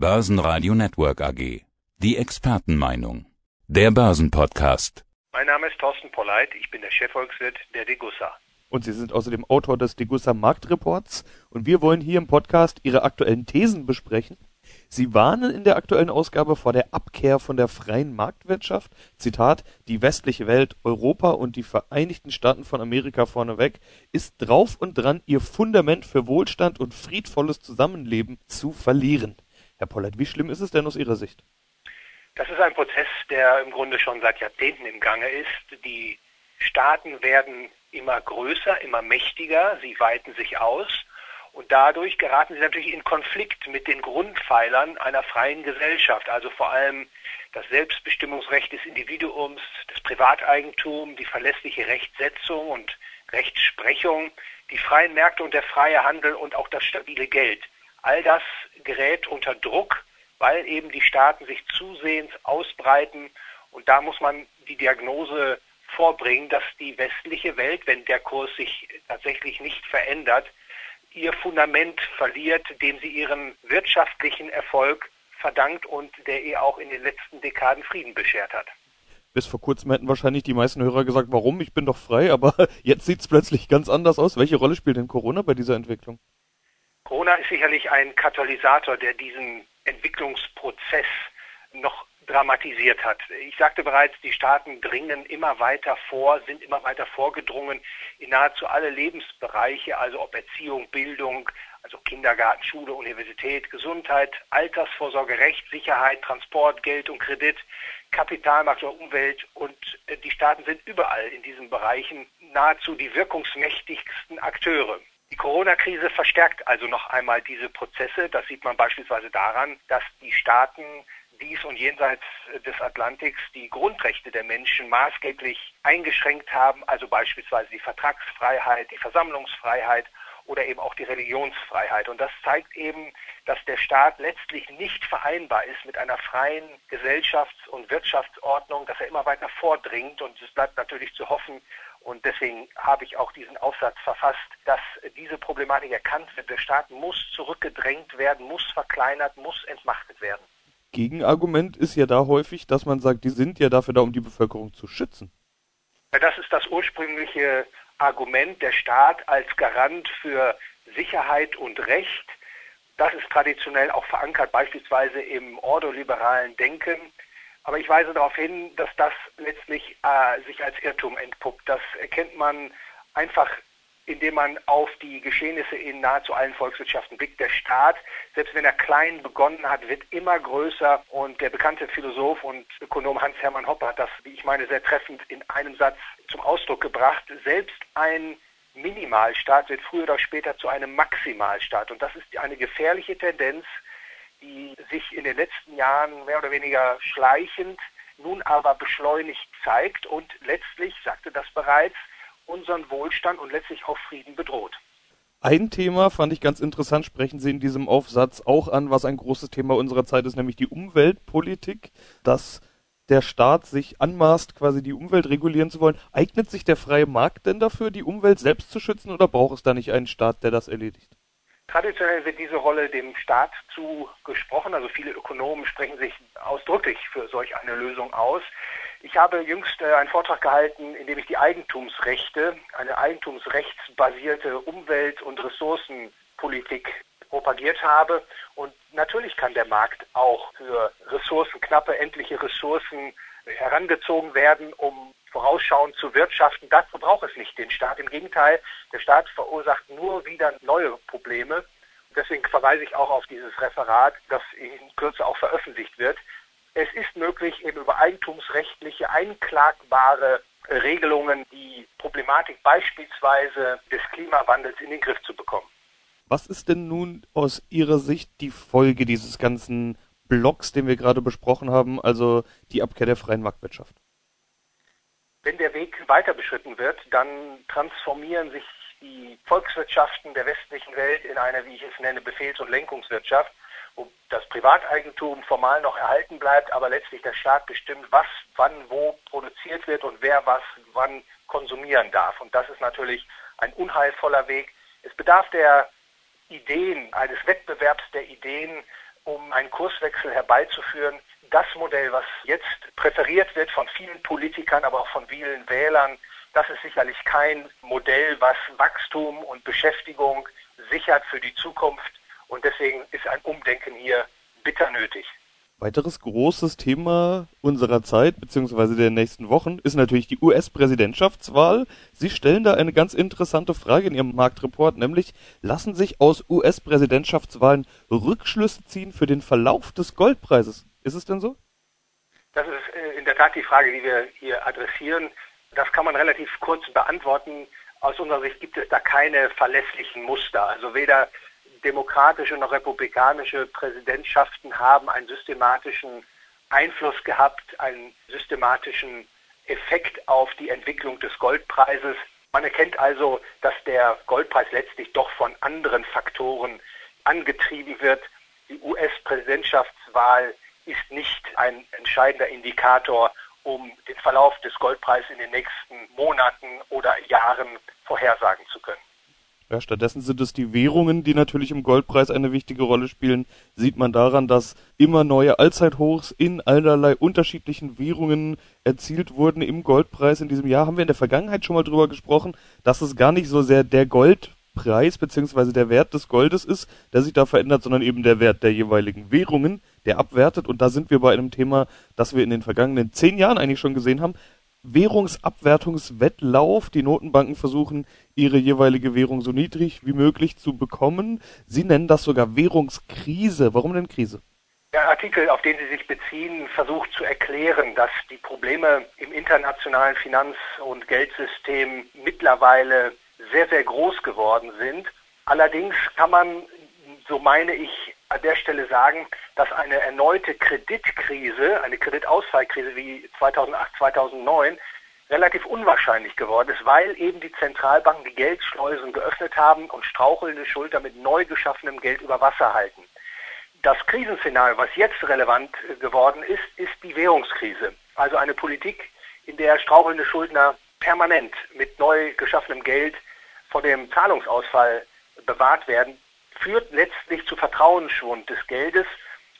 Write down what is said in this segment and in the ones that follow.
Börsenradio Network AG. Die Expertenmeinung. Der Börsenpodcast. Mein Name ist Thorsten Polleit, ich bin der Chefvolkswirt der Degussa. Und Sie sind außerdem Autor des Degussa Marktreports. Und wir wollen hier im Podcast Ihre aktuellen Thesen besprechen. Sie warnen in der aktuellen Ausgabe vor der Abkehr von der freien Marktwirtschaft. Zitat, die westliche Welt, Europa und die Vereinigten Staaten von Amerika vorneweg ist drauf und dran, ihr Fundament für Wohlstand und friedvolles Zusammenleben zu verlieren. Herr Pollert, wie schlimm ist es denn aus Ihrer Sicht? Das ist ein Prozess, der im Grunde schon seit Jahrzehnten im Gange ist. Die Staaten werden immer größer, immer mächtiger, sie weiten sich aus und dadurch geraten sie natürlich in Konflikt mit den Grundpfeilern einer freien Gesellschaft, also vor allem das Selbstbestimmungsrecht des Individuums, das Privateigentum, die verlässliche Rechtsetzung und Rechtsprechung, die freien Märkte und der freie Handel und auch das stabile Geld. All das gerät unter Druck, weil eben die Staaten sich zusehends ausbreiten und da muss man die Diagnose vorbringen, dass die westliche Welt, wenn der Kurs sich tatsächlich nicht verändert, ihr Fundament verliert, dem sie ihren wirtschaftlichen Erfolg verdankt und der ihr auch in den letzten Dekaden Frieden beschert hat. Bis vor kurzem hätten wahrscheinlich die meisten Hörer gesagt, warum, ich bin doch frei, aber jetzt sieht es plötzlich ganz anders aus. Welche Rolle spielt denn Corona bei dieser Entwicklung? Corona ist sicherlich ein Katalysator, der diesen Entwicklungsprozess noch dramatisiert hat. Ich sagte bereits, die Staaten dringen immer weiter vor, sind immer weiter vorgedrungen in nahezu alle Lebensbereiche, also ob Erziehung, Bildung, also Kindergarten, Schule, Universität, Gesundheit, Altersvorsorge, Recht, Sicherheit, Transport, Geld und Kredit, Kapitalmarkt oder Umwelt. Und äh, die Staaten sind überall in diesen Bereichen nahezu die wirkungsmächtigsten Akteure. Die Corona-Krise verstärkt also noch einmal diese Prozesse. Das sieht man beispielsweise daran, dass die Staaten dies und jenseits des Atlantiks die Grundrechte der Menschen maßgeblich eingeschränkt haben, also beispielsweise die Vertragsfreiheit, die Versammlungsfreiheit oder eben auch die Religionsfreiheit. Und das zeigt eben, dass der Staat letztlich nicht vereinbar ist mit einer freien Gesellschafts- und Wirtschaftsordnung, dass er immer weiter vordringt. Und es bleibt natürlich zu hoffen, und deswegen habe ich auch diesen Aufsatz verfasst, dass diese Problematik erkannt wird. Der Staat muss zurückgedrängt werden, muss verkleinert, muss entmachtet werden. Gegenargument ist ja da häufig, dass man sagt, die sind ja dafür da, um die Bevölkerung zu schützen. Das ist das ursprüngliche Argument, der Staat als Garant für Sicherheit und Recht. Das ist traditionell auch verankert, beispielsweise im ordoliberalen Denken. Aber ich weise darauf hin, dass das letztlich äh, sich als Irrtum entpuppt. Das erkennt man einfach indem man auf die Geschehnisse in nahezu allen Volkswirtschaften blickt. Der Staat, selbst wenn er klein begonnen hat, wird immer größer und der bekannte Philosoph und Ökonom Hans-Hermann Hoppe hat das, wie ich meine, sehr treffend in einem Satz zum Ausdruck gebracht. Selbst ein Minimalstaat wird früher oder später zu einem Maximalstaat und das ist eine gefährliche Tendenz, die sich in den letzten Jahren mehr oder weniger schleichend nun aber beschleunigt zeigt und letztlich, sagte das bereits, unseren Wohlstand und letztlich auch Frieden bedroht. Ein Thema fand ich ganz interessant, sprechen Sie in diesem Aufsatz auch an, was ein großes Thema unserer Zeit ist, nämlich die Umweltpolitik, dass der Staat sich anmaßt, quasi die Umwelt regulieren zu wollen. Eignet sich der freie Markt denn dafür, die Umwelt selbst zu schützen oder braucht es da nicht einen Staat, der das erledigt? Traditionell wird diese Rolle dem Staat zugesprochen. Also viele Ökonomen sprechen sich ausdrücklich für solch eine Lösung aus. Ich habe jüngst äh, einen Vortrag gehalten, in dem ich die Eigentumsrechte, eine eigentumsrechtsbasierte Umwelt- und Ressourcenpolitik propagiert habe. Und natürlich kann der Markt auch für ressourcenknappe, endliche Ressourcen herangezogen werden, um vorausschauend zu wirtschaften. Dazu braucht es nicht den Staat. Im Gegenteil, der Staat verursacht nur wieder neue Probleme. Deswegen verweise ich auch auf dieses Referat, das in Kürze auch veröffentlicht wird es ist möglich, eben über eigentumsrechtliche, einklagbare Regelungen die Problematik beispielsweise des Klimawandels in den Griff zu bekommen. Was ist denn nun aus Ihrer Sicht die Folge dieses ganzen Blocks, den wir gerade besprochen haben, also die Abkehr der freien Marktwirtschaft? Wenn der Weg weiter beschritten wird, dann transformieren sich die Volkswirtschaften der westlichen Welt in eine, wie ich es nenne, Befehls- und Lenkungswirtschaft wo das Privateigentum formal noch erhalten bleibt, aber letztlich der Staat bestimmt, was wann wo produziert wird und wer was wann konsumieren darf. Und das ist natürlich ein unheilvoller Weg. Es bedarf der Ideen, eines Wettbewerbs der Ideen um einen Kurswechsel herbeizuführen. Das Modell, was jetzt präferiert wird von vielen Politikern, aber auch von vielen Wählern, das ist sicherlich kein Modell, was Wachstum und Beschäftigung sichert für die Zukunft. Und deswegen ist ein Umdenken hier bitter nötig. Weiteres großes Thema unserer Zeit bzw. der nächsten Wochen ist natürlich die US-Präsidentschaftswahl. Sie stellen da eine ganz interessante Frage in Ihrem Marktreport, nämlich lassen sich aus US-Präsidentschaftswahlen Rückschlüsse ziehen für den Verlauf des Goldpreises? Ist es denn so? Das ist äh, in der Tat die Frage, die wir hier adressieren. Das kann man relativ kurz beantworten. Aus unserer Sicht gibt es da keine verlässlichen Muster. Also weder demokratische noch republikanische Präsidentschaften haben einen systematischen Einfluss gehabt, einen systematischen Effekt auf die Entwicklung des Goldpreises. Man erkennt also, dass der Goldpreis letztlich doch von anderen Faktoren angetrieben wird. Die US-Präsidentschaftswahl ist nicht ein entscheidender Indikator, um den Verlauf des Goldpreises in den nächsten Monaten oder Jahren vorhersagen zu können. Ja, stattdessen sind es die Währungen, die natürlich im Goldpreis eine wichtige Rolle spielen. Sieht man daran, dass immer neue Allzeithochs in allerlei unterschiedlichen Währungen erzielt wurden im Goldpreis in diesem Jahr. Haben wir in der Vergangenheit schon mal drüber gesprochen, dass es gar nicht so sehr der Goldpreis bzw. der Wert des Goldes ist, der sich da verändert, sondern eben der Wert der jeweiligen Währungen, der abwertet. Und da sind wir bei einem Thema, das wir in den vergangenen zehn Jahren eigentlich schon gesehen haben. Währungsabwertungswettlauf. Die Notenbanken versuchen, ihre jeweilige Währung so niedrig wie möglich zu bekommen. Sie nennen das sogar Währungskrise. Warum denn Krise? Der Artikel, auf den Sie sich beziehen, versucht zu erklären, dass die Probleme im internationalen Finanz- und Geldsystem mittlerweile sehr, sehr groß geworden sind. Allerdings kann man, so meine ich, an der Stelle sagen, dass eine erneute Kreditkrise, eine Kreditausfallkrise wie 2008, 2009 relativ unwahrscheinlich geworden ist, weil eben die Zentralbanken die Geldschleusen geöffnet haben und strauchelnde Schulter mit neu geschaffenem Geld über Wasser halten. Das Krisenszenario, was jetzt relevant geworden ist, ist die Währungskrise. Also eine Politik, in der strauchelnde Schuldner permanent mit neu geschaffenem Geld vor dem Zahlungsausfall bewahrt werden, führt letztlich zu Vertrauensschwund des Geldes.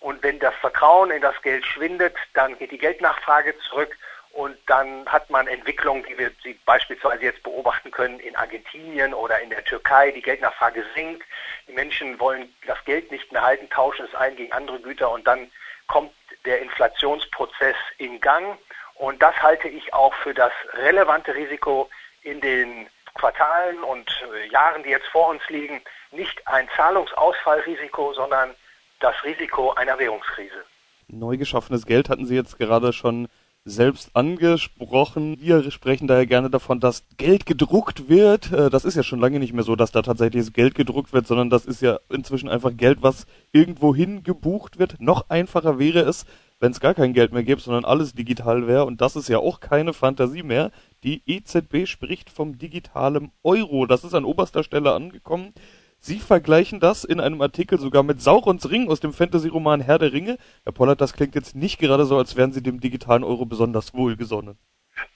Und wenn das Vertrauen in das Geld schwindet, dann geht die Geldnachfrage zurück und dann hat man Entwicklungen, die wir sie beispielsweise jetzt beobachten können in Argentinien oder in der Türkei. Die Geldnachfrage sinkt. Die Menschen wollen das Geld nicht mehr halten, tauschen es ein gegen andere Güter und dann kommt der Inflationsprozess in Gang. Und das halte ich auch für das relevante Risiko in den Quartalen und äh, Jahren, die jetzt vor uns liegen, nicht ein Zahlungsausfallrisiko, sondern das Risiko einer Währungskrise. Neu geschaffenes Geld hatten Sie jetzt gerade schon selbst angesprochen. Wir sprechen daher gerne davon, dass Geld gedruckt wird. Äh, das ist ja schon lange nicht mehr so, dass da tatsächlich Geld gedruckt wird, sondern das ist ja inzwischen einfach Geld, was irgendwohin gebucht wird. Noch einfacher wäre es, wenn es gar kein Geld mehr gäbe, sondern alles digital wäre. Und das ist ja auch keine Fantasie mehr. Die EZB spricht vom digitalen Euro. Das ist an oberster Stelle angekommen. Sie vergleichen das in einem Artikel sogar mit Saurons Ring aus dem Fantasy-Roman Herr der Ringe. Herr Pollard, das klingt jetzt nicht gerade so, als wären Sie dem digitalen Euro besonders wohlgesonnen.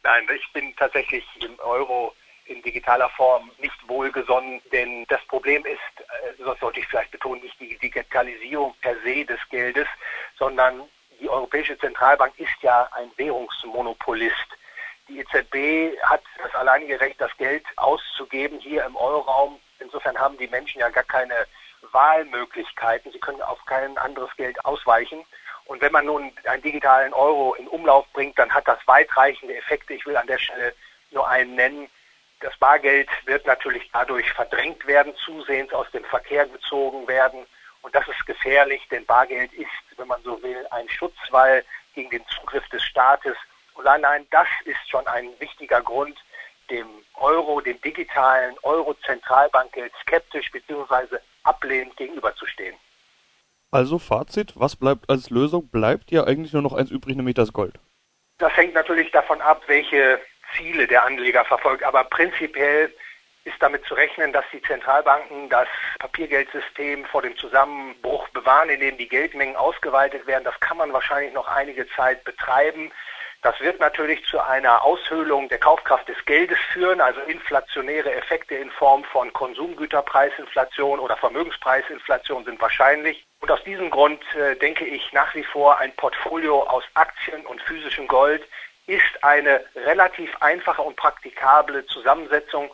Nein, ich bin tatsächlich im Euro in digitaler Form nicht wohlgesonnen, denn das Problem ist, äh, das sollte ich vielleicht betonen, nicht die Digitalisierung per se des Geldes, sondern die Europäische Zentralbank ist ja ein Währungsmonopolist. Die EZB hat das alleinige Recht, das Geld auszugeben hier im Euroraum Insofern haben die Menschen ja gar keine Wahlmöglichkeiten. Sie können auf kein anderes Geld ausweichen. Und wenn man nun einen digitalen Euro in Umlauf bringt, dann hat das weitreichende Effekte. Ich will an der Stelle nur einen nennen. Das Bargeld wird natürlich dadurch verdrängt werden, zusehends aus dem Verkehr gezogen werden. Und das ist gefährlich, denn Bargeld ist, wenn man so will, ein Schutzwall gegen den Zugriff des Staates. Und allein das ist schon ein wichtiger Grund, dem Euro, dem digitalen Euro-Zentralbankgeld skeptisch bzw. ablehnend gegenüberzustehen. Also Fazit, was bleibt als Lösung? Bleibt ja eigentlich nur noch eins übrig, nämlich das Gold. Das hängt natürlich davon ab, welche Ziele der Anleger verfolgt. Aber prinzipiell ist damit zu rechnen, dass die Zentralbanken das Papiergeldsystem vor dem Zusammenbruch bewahren, indem die Geldmengen ausgeweitet werden. Das kann man wahrscheinlich noch einige Zeit betreiben. Das wird natürlich zu einer Aushöhlung der Kaufkraft des Geldes führen, also inflationäre Effekte in Form von Konsumgüterpreisinflation oder Vermögenspreisinflation sind wahrscheinlich. Und aus diesem Grund äh, denke ich nach wie vor, ein Portfolio aus Aktien und physischem Gold ist eine relativ einfache und praktikable Zusammensetzung,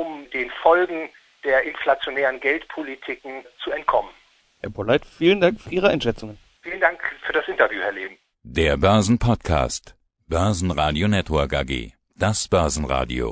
um den Folgen der inflationären Geldpolitiken zu entkommen. Herr Polleit, vielen Dank für Ihre Einschätzungen. Vielen Dank für das Interview, Herr Leben. Der Börsenpodcast. Börsenradio Network AG. Das Börsenradio.